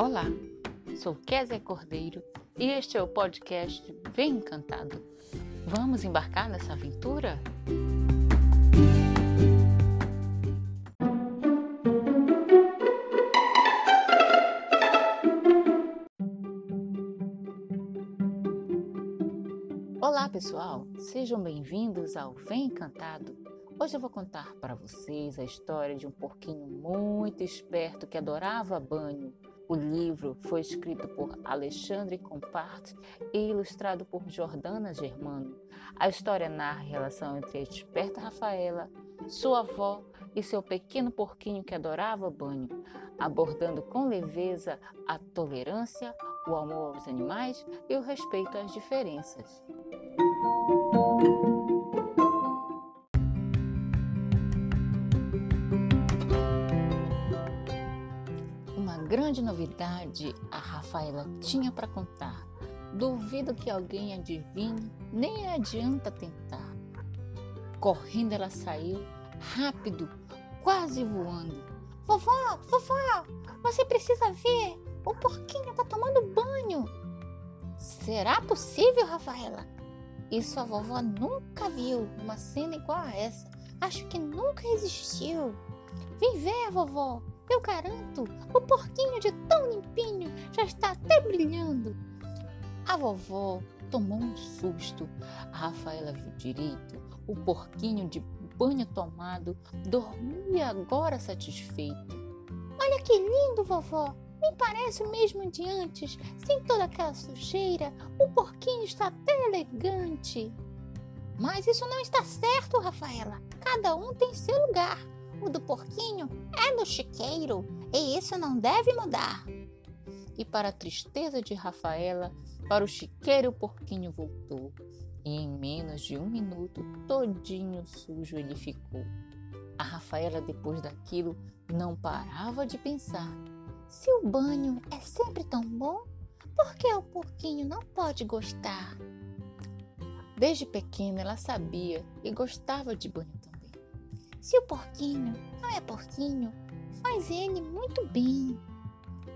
Olá, sou Kézia Cordeiro e este é o podcast Vem Encantado. Vamos embarcar nessa aventura? Olá, pessoal! Sejam bem-vindos ao Vem Encantado. Hoje eu vou contar para vocês a história de um porquinho muito esperto que adorava banho o livro foi escrito por Alexandre Compart e ilustrado por Jordana Germano. A história narra a relação entre a esperta Rafaela, sua avó e seu pequeno porquinho que adorava banho, abordando com leveza a tolerância, o amor aos animais e o respeito às diferenças. Grande novidade a Rafaela tinha para contar. Duvido que alguém adivinhe, nem adianta tentar. Correndo ela saiu, rápido, quase voando. Vovó, vovó, você precisa ver, o porquinho está tomando banho. Será possível, Rafaela? Isso a vovó nunca viu, uma cena igual a essa. Acho que nunca existiu. Vem ver, vovó, eu garanto, o porquinho de tão limpinho já está até brilhando. A vovó tomou um susto. A Rafaela viu direito. O porquinho de banho tomado dormia agora satisfeito. Olha que lindo, vovó! Nem parece o mesmo de antes, sem toda aquela sujeira. O porquinho está até elegante. Mas isso não está certo, Rafaela. Cada um tem seu lugar. O do porquinho é no chiqueiro e isso não deve mudar. E para a tristeza de Rafaela, para o chiqueiro o porquinho voltou. E em menos de um minuto, todinho sujo ele ficou. A Rafaela, depois daquilo, não parava de pensar. Se o banho é sempre tão bom, por que o porquinho não pode gostar? Desde pequena ela sabia e gostava de banho se o porquinho não é porquinho, faz ele muito bem.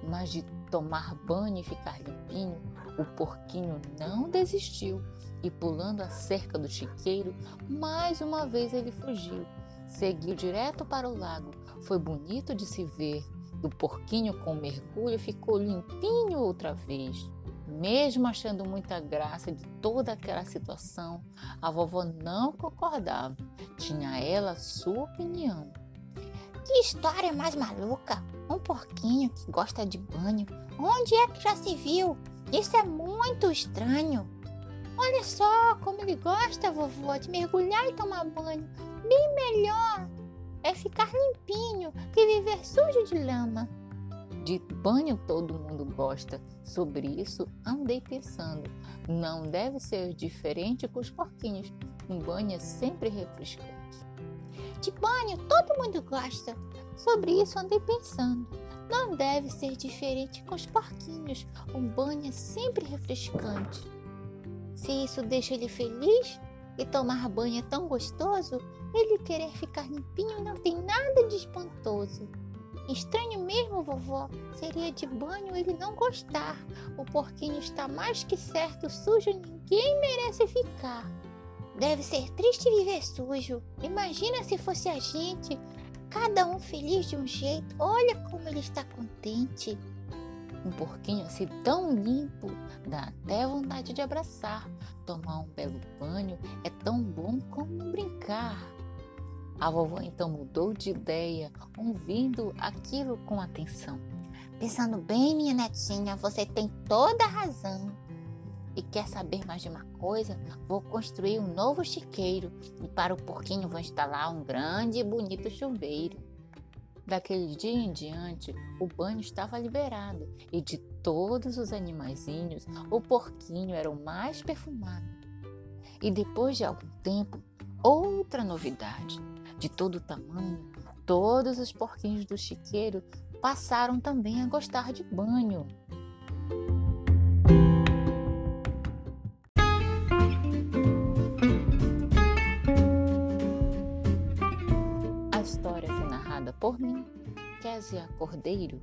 Mas de tomar banho e ficar limpinho, o porquinho não desistiu e, pulando a cerca do chiqueiro, mais uma vez ele fugiu. Seguiu direto para o lago. Foi bonito de se ver. O porquinho com mergulho ficou limpinho outra vez. Mesmo achando muita graça de toda aquela situação, a vovó não concordava. Tinha ela sua opinião. Que história mais maluca! Um porquinho que gosta de banho. Onde é que já se viu? Isso é muito estranho. Olha só como ele gosta, vovó, de mergulhar e tomar banho. Bem melhor é ficar limpinho que viver sujo de lama. De banho todo mundo gosta. Sobre isso andei pensando. Não deve ser diferente com os porquinhos. Um banho é sempre refrescante. De banho todo mundo gosta. Sobre isso andei pensando. Não deve ser diferente com os porquinhos. Um banho é sempre refrescante. Se isso deixa ele feliz e tomar banho é tão gostoso, ele querer ficar limpinho não tem nada de espantoso. Estranho mesmo, vovó, seria de banho ele não gostar. O porquinho está mais que certo sujo, ninguém merece ficar. Deve ser triste viver sujo. Imagina se fosse a gente, cada um feliz de um jeito. Olha como ele está contente. Um porquinho assim tão limpo, dá até vontade de abraçar. Tomar um belo banho é tão bom como brincar. A vovó então mudou de ideia, ouvindo aquilo com atenção. Pensando bem, minha netinha, você tem toda a razão. E quer saber mais de uma coisa? Vou construir um novo chiqueiro e para o porquinho vou instalar um grande e bonito chuveiro. Daquele dia em diante, o banho estava liberado e de todos os animaizinhos, o porquinho era o mais perfumado. E depois de algum tempo, outra novidade de todo tamanho, todos os porquinhos do chiqueiro passaram também a gostar de banho. A história foi narrada por mim, Késia Cordeiro.